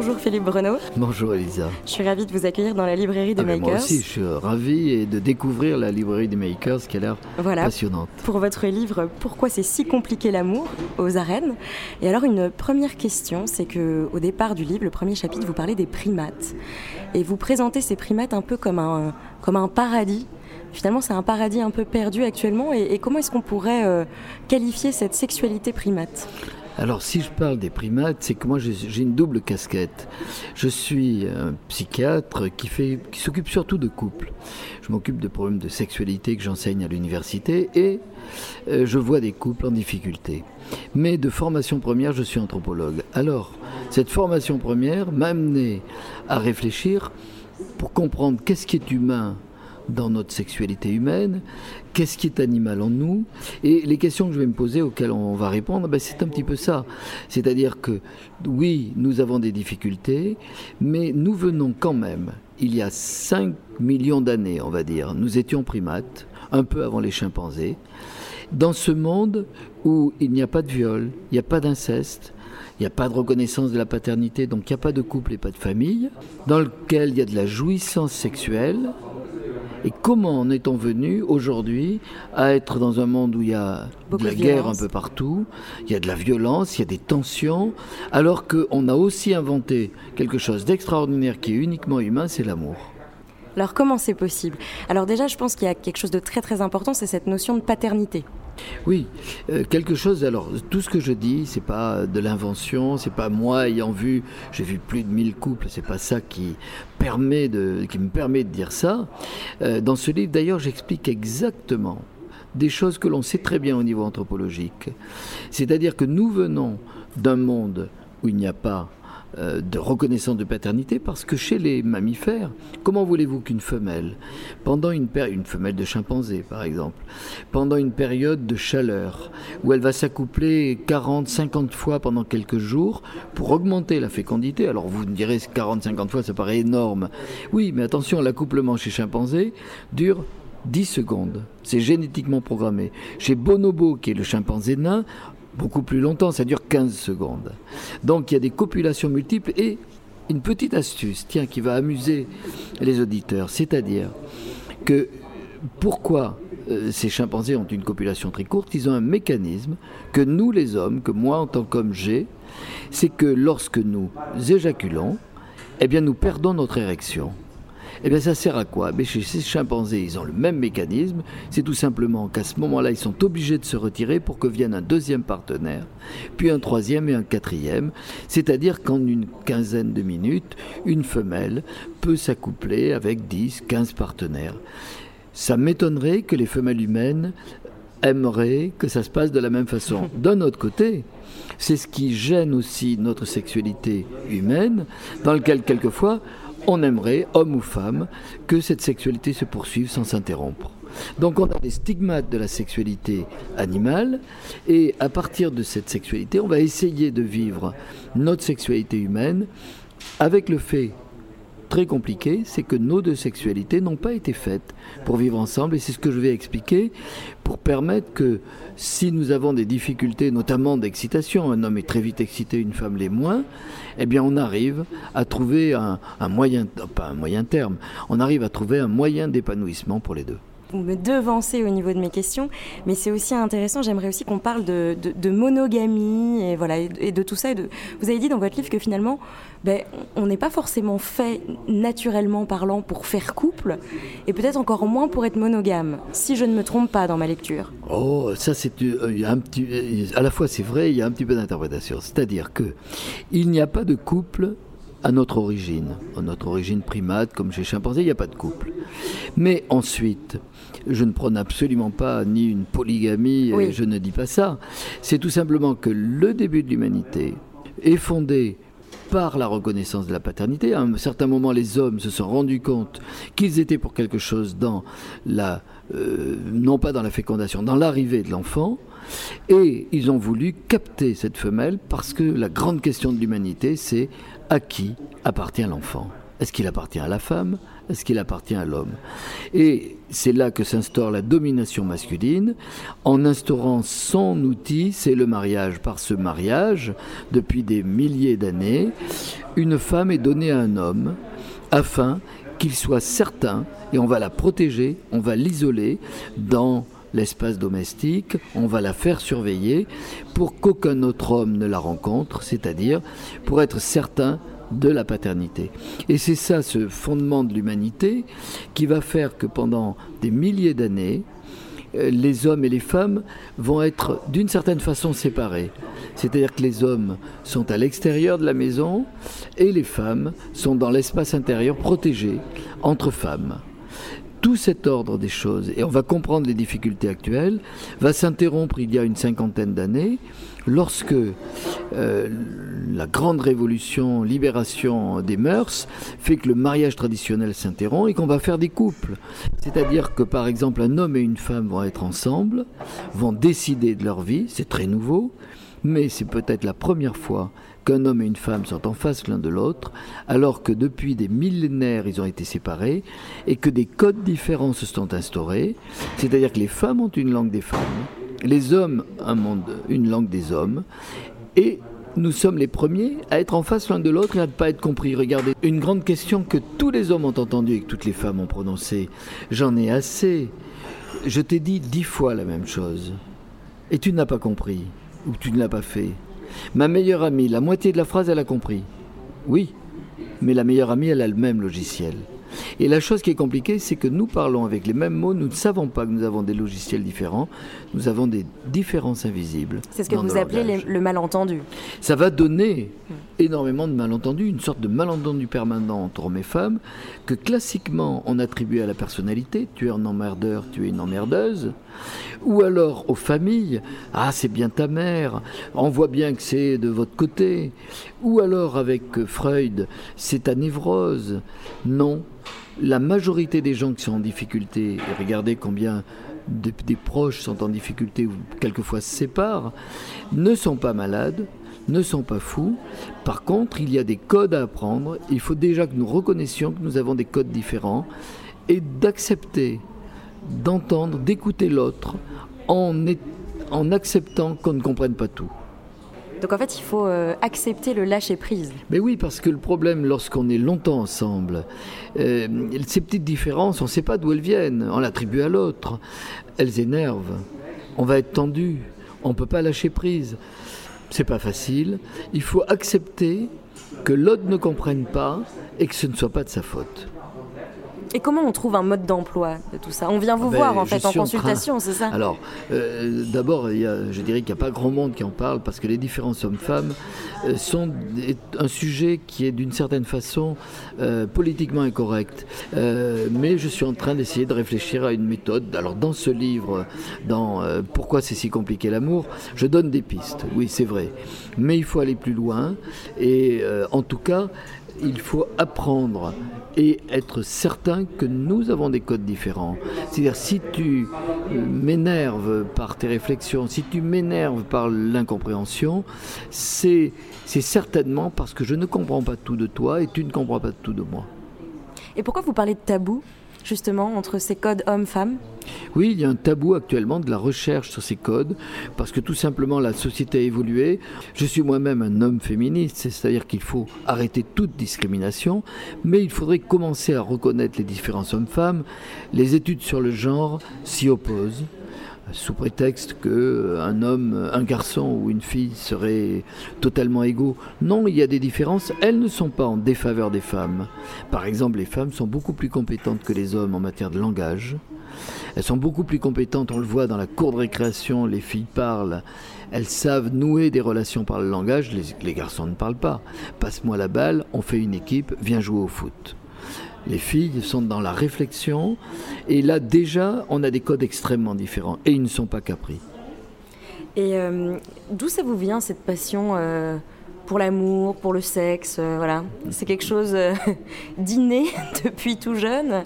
Bonjour Philippe Bruno. Bonjour Elisa. Je suis ravie de vous accueillir dans la librairie des ah ben, Makers. Moi aussi, je suis ravi de découvrir la librairie des Makers qui a l'air passionnante. Pour votre livre Pourquoi c'est si compliqué l'amour aux arènes? Et alors une première question, c'est que au départ du livre, le premier chapitre, vous parlez des primates et vous présentez ces primates un peu comme un comme un paradis finalement c'est un paradis un peu perdu actuellement et, comment est-ce qu'on pourrait euh, qualifier cette sexualité primate? Alors si je parle des primates, c'est que moi j'ai une double casquette. Je suis un psychiatre qui, qui s'occupe surtout de couples. Je m'occupe de problèmes de sexualité que j'enseigne à l'université et euh, je vois des couples en difficulté. Mais de formation première, je suis anthropologue. Alors, cette formation première m'a amené à réfléchir pour comprendre qu'est-ce qui est humain dans notre sexualité humaine, qu'est-ce qui est animal en nous, et les questions que je vais me poser auxquelles on va répondre, ben c'est un petit peu ça. C'est-à-dire que oui, nous avons des difficultés, mais nous venons quand même, il y a 5 millions d'années, on va dire, nous étions primates, un peu avant les chimpanzés, dans ce monde où il n'y a pas de viol, il n'y a pas d'inceste, il n'y a pas de reconnaissance de la paternité, donc il n'y a pas de couple et pas de famille, dans lequel il y a de la jouissance sexuelle, et comment en est-on venu aujourd'hui à être dans un monde où il y a de la guerre un peu partout, il y a de la violence, il y a des tensions, alors qu'on a aussi inventé quelque chose d'extraordinaire qui est uniquement humain, c'est l'amour. Alors comment c'est possible? Alors déjà, je pense qu'il y a quelque chose de très très important, c'est cette notion de paternité. Oui, euh, quelque chose. Alors, tout ce que je dis, c'est pas de l'invention, c'est pas moi ayant vu, j'ai vu plus de 1000 couples, c'est pas ça qui permet de, qui me permet de dire ça. Euh, dans ce livre, d'ailleurs, j'explique exactement des choses que l'on sait très bien au niveau anthropologique. C'est-à-dire que nous venons d'un monde où il n'y a pas de reconnaissance de paternité parce que chez les mammifères, comment voulez-vous qu'une femelle, pendant une une femelle de chimpanzé par exemple, pendant une période de chaleur où elle va s'accoupler 40, 50 fois pendant quelques jours pour augmenter la fécondité, alors vous me direz 40, 50 fois ça paraît énorme. Oui, mais attention, l'accouplement chez chimpanzé dure 10 secondes. C'est génétiquement programmé. Chez Bonobo, qui est le chimpanzé nain, beaucoup plus longtemps, ça dure 15 secondes. Donc il y a des copulations multiples et une petite astuce, tiens, qui va amuser les auditeurs, c'est-à-dire que pourquoi euh, ces chimpanzés ont une copulation très courte, ils ont un mécanisme que nous les hommes, que moi en tant qu'homme j'ai, c'est que lorsque nous éjaculons, eh bien nous perdons notre érection. Eh bien, ça sert à quoi? Mais Chez ces chimpanzés, ils ont le même mécanisme. C'est tout simplement qu'à ce moment-là, ils sont obligés de se retirer pour que vienne un deuxième partenaire, puis un troisième et un quatrième. C'est-à-dire qu'en une quinzaine de minutes, une femelle peut s'accoupler avec 10, 15 partenaires. Ça m'étonnerait que les femelles humaines aimeraient que ça se passe de la même façon. D'un autre côté, c'est ce qui gêne aussi notre sexualité humaine, dans lequel quelquefois on aimerait, homme ou femme, que cette sexualité se poursuive sans s'interrompre. Donc on a des stigmates de la sexualité animale et à partir de cette sexualité, on va essayer de vivre notre sexualité humaine avec le fait très compliqué, c'est que nos deux sexualités n'ont pas été faites pour vivre ensemble et c'est ce que je vais expliquer pour permettre que si nous avons des difficultés, notamment d'excitation, un homme est très vite excité, une femme l'est moins, eh bien on arrive à trouver un, moyen, pas un moyen terme, on arrive à trouver un moyen d'épanouissement pour les deux me devancez au niveau de mes questions, mais c'est aussi intéressant. J'aimerais aussi qu'on parle de, monogamie et voilà et de tout ça. vous avez dit dans votre livre que finalement, ben, on n'est pas forcément fait naturellement parlant pour faire couple, et peut-être encore moins pour être monogame, si je ne me trompe pas dans ma lecture. Oh, ça c'est euh, euh, à la fois c'est vrai, il y a un petit peu d'interprétation. C'est-à-dire que il n'y a pas de couple à notre origine, à notre origine primate, comme chez chimpanzé, il n'y a pas de couple. Mais ensuite, je ne prône absolument pas ni une polygamie, je ne dis pas ça. C'est tout simplement que le début de l'humanité est fondé par la reconnaissance de la paternité. À un certain moment, les hommes se sont rendus compte qu'ils étaient pour quelque chose dans la, euh, non pas dans la fécondation, dans l'arrivée de l'enfant. Et ils ont voulu capter cette femelle parce que la grande question de l'humanité, c'est à qui appartient l'enfant? Est-ce qu'il appartient à la femme? Est-ce qu'il appartient à l'homme? Et c'est là que s'instaure la domination masculine, en instaurant son outil, c'est le mariage. Par ce mariage, depuis des milliers d'années, une femme est donnée à un homme afin qu'il soit certain, et on va la protéger, on va l'isoler dans l'espace domestique, on va la faire surveiller pour qu'aucun autre homme ne la rencontre, c'est-à-dire pour être certain de la paternité. Et c'est ça, ce fondement de l'humanité, qui va faire que pendant des milliers d'années, euh, les hommes et les femmes vont être d'une certaine façon séparés. C'est-à-dire que les hommes sont à l'extérieur de la maison et les femmes sont dans l'espace intérieur protégé entre femmes tout cet ordre des choses, et on va comprendre les difficultés actuelles, va s'interrompre il y a une cinquantaine d'années, lorsque euh, la grande révolution, libération des mœurs, fait que le mariage traditionnel s'interrompt et qu'on va faire des couples. C'est-à-dire que par exemple un homme et une femme vont être ensemble, vont décider de leur vie, c'est très nouveau, mais c'est peut-être la première fois qu'un homme et une femme sont en face l'un de l'autre, alors que depuis des millénaires ils ont été séparés et que des codes différents se sont instaurés, c'est-à-dire que les femmes ont une langue des femmes, les hommes un une langue des hommes, et nous sommes les premiers à être en face l'un de l'autre et à ne pas être compris. Regardez, une grande question que tous les hommes ont entendue et que toutes les femmes ont prononcée. J'en ai assez. Je t'ai dit dix fois la même chose. Et tu n'as pas compris. Ou tu ne l'as pas fait. Ma meilleure amie, la moitié de la phrase, elle a compris. Oui, mais la meilleure amie, elle a le même logiciel. Et la chose qui est compliquée, c'est que nous parlons avec les mêmes mots, nous ne savons pas que nous avons des logiciels différents, nous avons des différences invisibles. C'est ce que vous appelez le malentendu. Ça va donner hmm. énormément de malentendus, une sorte de malentendu permanent entre hommes et femmes, que classiquement on attribue à la personnalité, tu es un emmerdeur, tu es une emmerdeuse, ou alors aux familles, ah c'est bien ta mère, on voit bien que c'est de votre côté, ou alors avec Freud, c'est ta névrose. Non, la majorité des gens qui sont en difficulté, et regardez combien des, proches sont en difficulté ou quelquefois se séparent, ne sont pas malades, ne sont pas fous. Par contre, il y a des codes à apprendre. Il faut déjà que nous reconnaissions que nous avons des codes différents et d'accepter, d'entendre, d'écouter l'autre en acceptant qu'on ne comprenne pas tout. Donc en fait, il faut euh, accepter le lâcher prise. Mais oui, parce que le problème, lorsqu'on est longtemps ensemble, euh, ces petites différences, on ne sait pas d'où elles viennent. On l'attribue à l'autre. Elles énervent. On va être tendu. On ne peut pas lâcher prise. C'est pas facile. Il faut accepter que l'autre ne comprenne pas et que ce ne soit pas de sa faute. Et comment on trouve un mode d'emploi de tout ça? On vient vous ah ben, voir en fait en consultation, c'est ça? Alors, euh, d'abord, je dirais qu'il n'y a pas grand monde qui en parle parce que les différences hommes-femmes euh, sont un sujet qui est d'une certaine façon euh, politiquement incorrect. mais je suis en train d'essayer de réfléchir à une méthode. Alors, dans ce livre, dans Pourquoi c'est si compliqué l'amour, je donne des pistes. Oui, c'est vrai. Mais il faut aller plus loin. Et en tout cas, il faut apprendre et être certain que nous avons des codes différents. C'est-à-dire si tu m'énerves par tes réflexions, si tu m'énerves par l'incompréhension, c'est certainement parce que je ne comprends pas tout de toi et tu ne comprends pas tout de moi. Et pourquoi vous parlez de tabou? Justement entre ces codes hommes-femmes Oui, il y a un tabou actuellement de la recherche sur ces codes, parce que tout simplement la société a évolué. Je suis moi-même un homme féministe, c'est-à-dire qu'il faut arrêter toute discrimination, mais il faudrait commencer à reconnaître les différences hommes-femmes. Les études sur le genre s'y opposent sous prétexte que un homme, un garçon ou une fille seraient totalement égaux. Non, il y a des différences. Elles ne sont pas en défaveur des femmes. Par exemple, les femmes sont beaucoup plus compétentes que les hommes en matière de langage. Elles sont beaucoup plus compétentes, on le voit dans la cour de récréation, les filles parlent, elles savent nouer des relations par le langage, les, les garçons ne parlent pas. Passe-moi la balle, on fait une équipe, viens jouer au foot. Les filles sont dans la réflexion et là déjà on a des codes extrêmement différents et ils ne sont pas capris. Et euh, d'où ça vous vient cette passion euh, pour l'amour, pour le sexe, voilà. C'est quelque chose d'inné depuis tout jeune.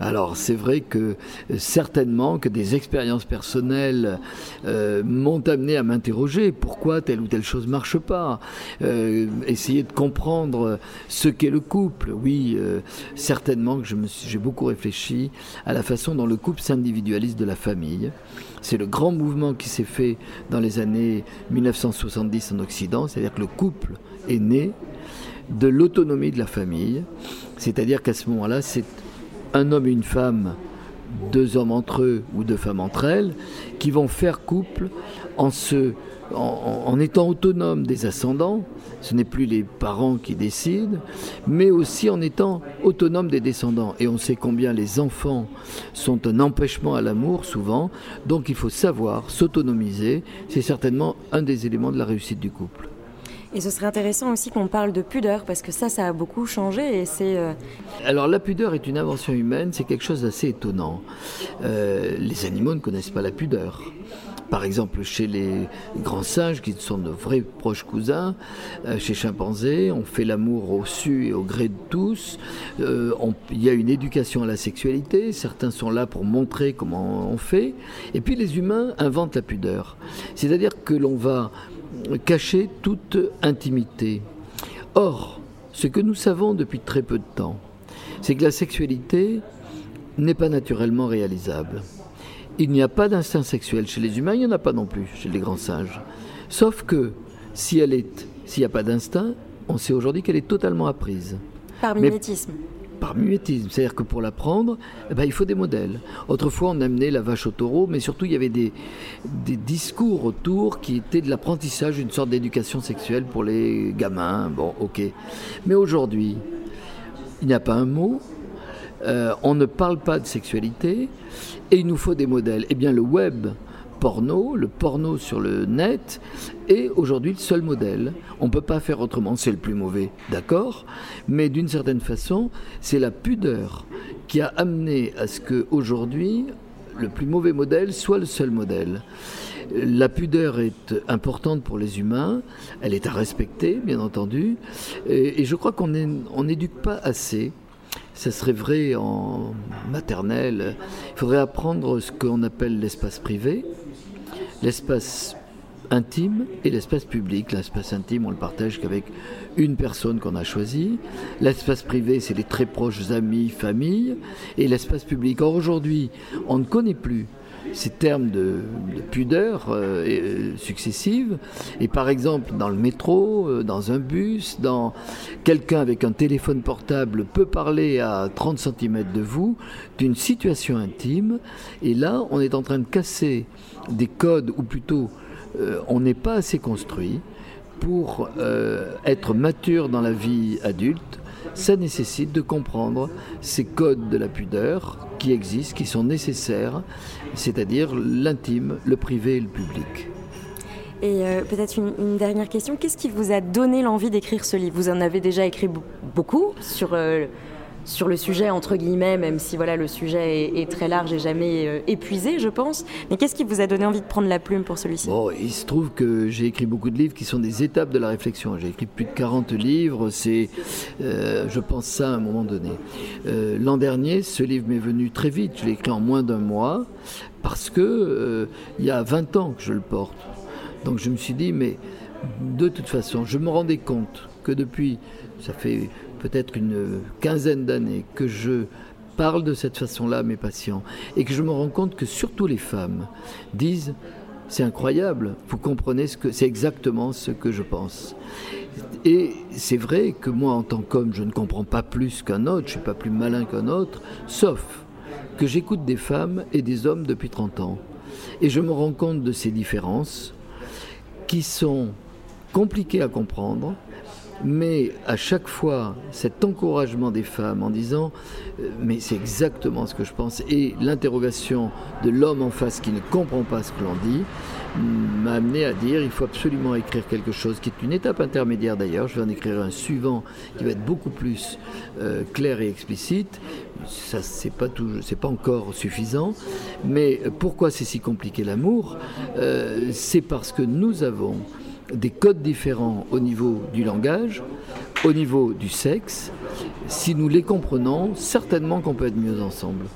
Alors c'est vrai que euh, certainement que des expériences personnelles euh, m'ont amené à m'interroger pourquoi telle ou telle chose marche pas? Euh, essayer de comprendre ce qu'est le couple. Oui, certainement que j'ai beaucoup réfléchi à la façon dont le couple s'individualise de la famille. C'est le grand mouvement qui s'est fait dans les années 1970 en Occident, c'est-à-dire que le couple est né de l'autonomie de la famille, c'est-à-dire qu'à ce moment-là, c'est un homme et une femme, deux hommes entre eux ou deux femmes entre elles, qui vont faire couple en, étant autonomes des ascendants, ce n'est plus les parents qui décident, mais aussi en étant autonomes des descendants. Et on sait combien les enfants sont un empêchement à l'amour, souvent, donc il faut savoir s'autonomiser, c'est certainement un des éléments de la réussite du couple. Et ce serait intéressant aussi qu'on parle de pudeur, parce que ça, ça a beaucoup changé et c'est... Euh, Alors la pudeur est une invention humaine, c'est quelque chose d'assez étonnant. Euh, les animaux ne connaissent pas la pudeur. Par exemple, chez les grands singes, qui sont de vrais proches cousins, euh, chez chimpanzés, on fait l'amour au su et au gré de tous. Il y a une éducation à la sexualité. Certains sont là pour montrer comment on fait. Et puis les humains inventent la pudeur. C'est-à-dire que l'on va cacher toute intimité. Or, ce que nous savons depuis très peu de temps, c'est que la sexualité n'est pas naturellement réalisable. Il n'y a pas d'instinct sexuel chez les humains, il n'y en a pas non plus chez les grands singes. Sauf que si elle est, s'il n'y a pas d'instinct, on sait aujourd'hui qu'elle est totalement apprise. Par mimétisme par mimétisme. C'est-à-dire que pour l'apprendre, eh ben, il faut des modèles. Autrefois, on amenait la vache au taureau, mais surtout, il y avait des, des discours autour qui étaient de l'apprentissage, une sorte d'éducation sexuelle pour les gamins. Bon, ok. Mais aujourd'hui, il n'y a pas un mot, euh, on ne parle pas de sexualité, et il nous faut des modèles. Eh bien, le web porno, le porno sur le net, est aujourd'hui le seul modèle. On ne peut pas faire autrement, c'est le plus mauvais, d'accord? Mais d'une certaine façon, c'est la pudeur qui a amené à ce qu'aujourd'hui, le plus mauvais modèle soit le seul modèle. La pudeur est importante pour les humains, elle est à respecter, bien entendu, et, je crois qu'on n'éduque pas assez ça serait vrai en maternelle. Il faudrait apprendre ce qu'on appelle l'espace privé, l'espace intime et l'espace public. L'espace intime, on le partage qu'avec une personne qu'on a choisie. L'espace privé, c'est les très proches amis, famille. Et l'espace public. Or, aujourd'hui, on ne connaît plus ces termes de, pudeur euh, euh, successives. Et par exemple, dans le métro, euh, dans un bus, dans quelqu'un avec un téléphone portable peut parler à 30 cm de vous d'une situation intime. Et là, on est en train de casser des codes, ou plutôt, on n'est pas assez construit pour être mature dans la vie adulte ça nécessite de comprendre ces codes de la pudeur qui existent, qui sont nécessaires, c'est-à-dire l'intime, le privé et le public. Et euh, peut-être une, dernière question, qu'est-ce qui vous a donné l'envie d'écrire ce livre? Vous en avez déjà écrit beaucoup sur euh, sur le sujet, entre guillemets, même si voilà, le sujet est, très large et jamais euh, épuisé, je pense. Mais qu'est-ce qui vous a donné envie de prendre la plume pour celui-ci? Il se trouve que j'ai écrit beaucoup de livres qui sont des étapes de la réflexion. J'ai écrit plus de 40 livres, c'est, euh, je pense ça à un moment donné. Euh, l'an dernier, ce livre m'est venu très vite, je l'ai écrit en moins d'un mois, parce que il y a 20 ans que je le porte. Donc je me suis dit, mais de toute façon, je me rendais compte que depuis, ça fait peut-être une quinzaine d'années que je parle de cette façon-là à mes patients et que je me rends compte que surtout les femmes disent c'est incroyable, vous comprenez ce que c'est exactement ce que je pense. Et c'est vrai que moi en tant qu'homme, je ne comprends pas plus qu'un autre, je suis pas plus malin qu'un autre, sauf que j'écoute des femmes et des hommes depuis 30 ans et je me rends compte de ces différences qui sont compliquées à comprendre mais à chaque fois, cet encouragement des femmes en disant euh, mais c'est exactement ce que je pense et l'interrogation de l'homme en face qui ne comprend pas ce que l'on dit m'a amené à dire il faut absolument écrire quelque chose qui est une étape intermédiaire d'ailleurs. Je vais en écrire un suivant qui va être beaucoup plus euh, clair et explicite. Ça c'est pas pas encore suffisant. Mais pourquoi c'est si compliqué l'amour? Euh, C'est parce que nous avons des codes différents au niveau du langage, au niveau du sexe. Si nous les comprenons, certainement qu'on peut être mieux ensemble.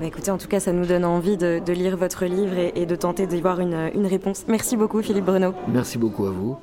Bah, écoutez, en tout cas, ça nous donne envie de, lire votre livre et, de tenter d'y voir une réponse. Merci beaucoup, Philippe Bruno. Merci beaucoup à vous.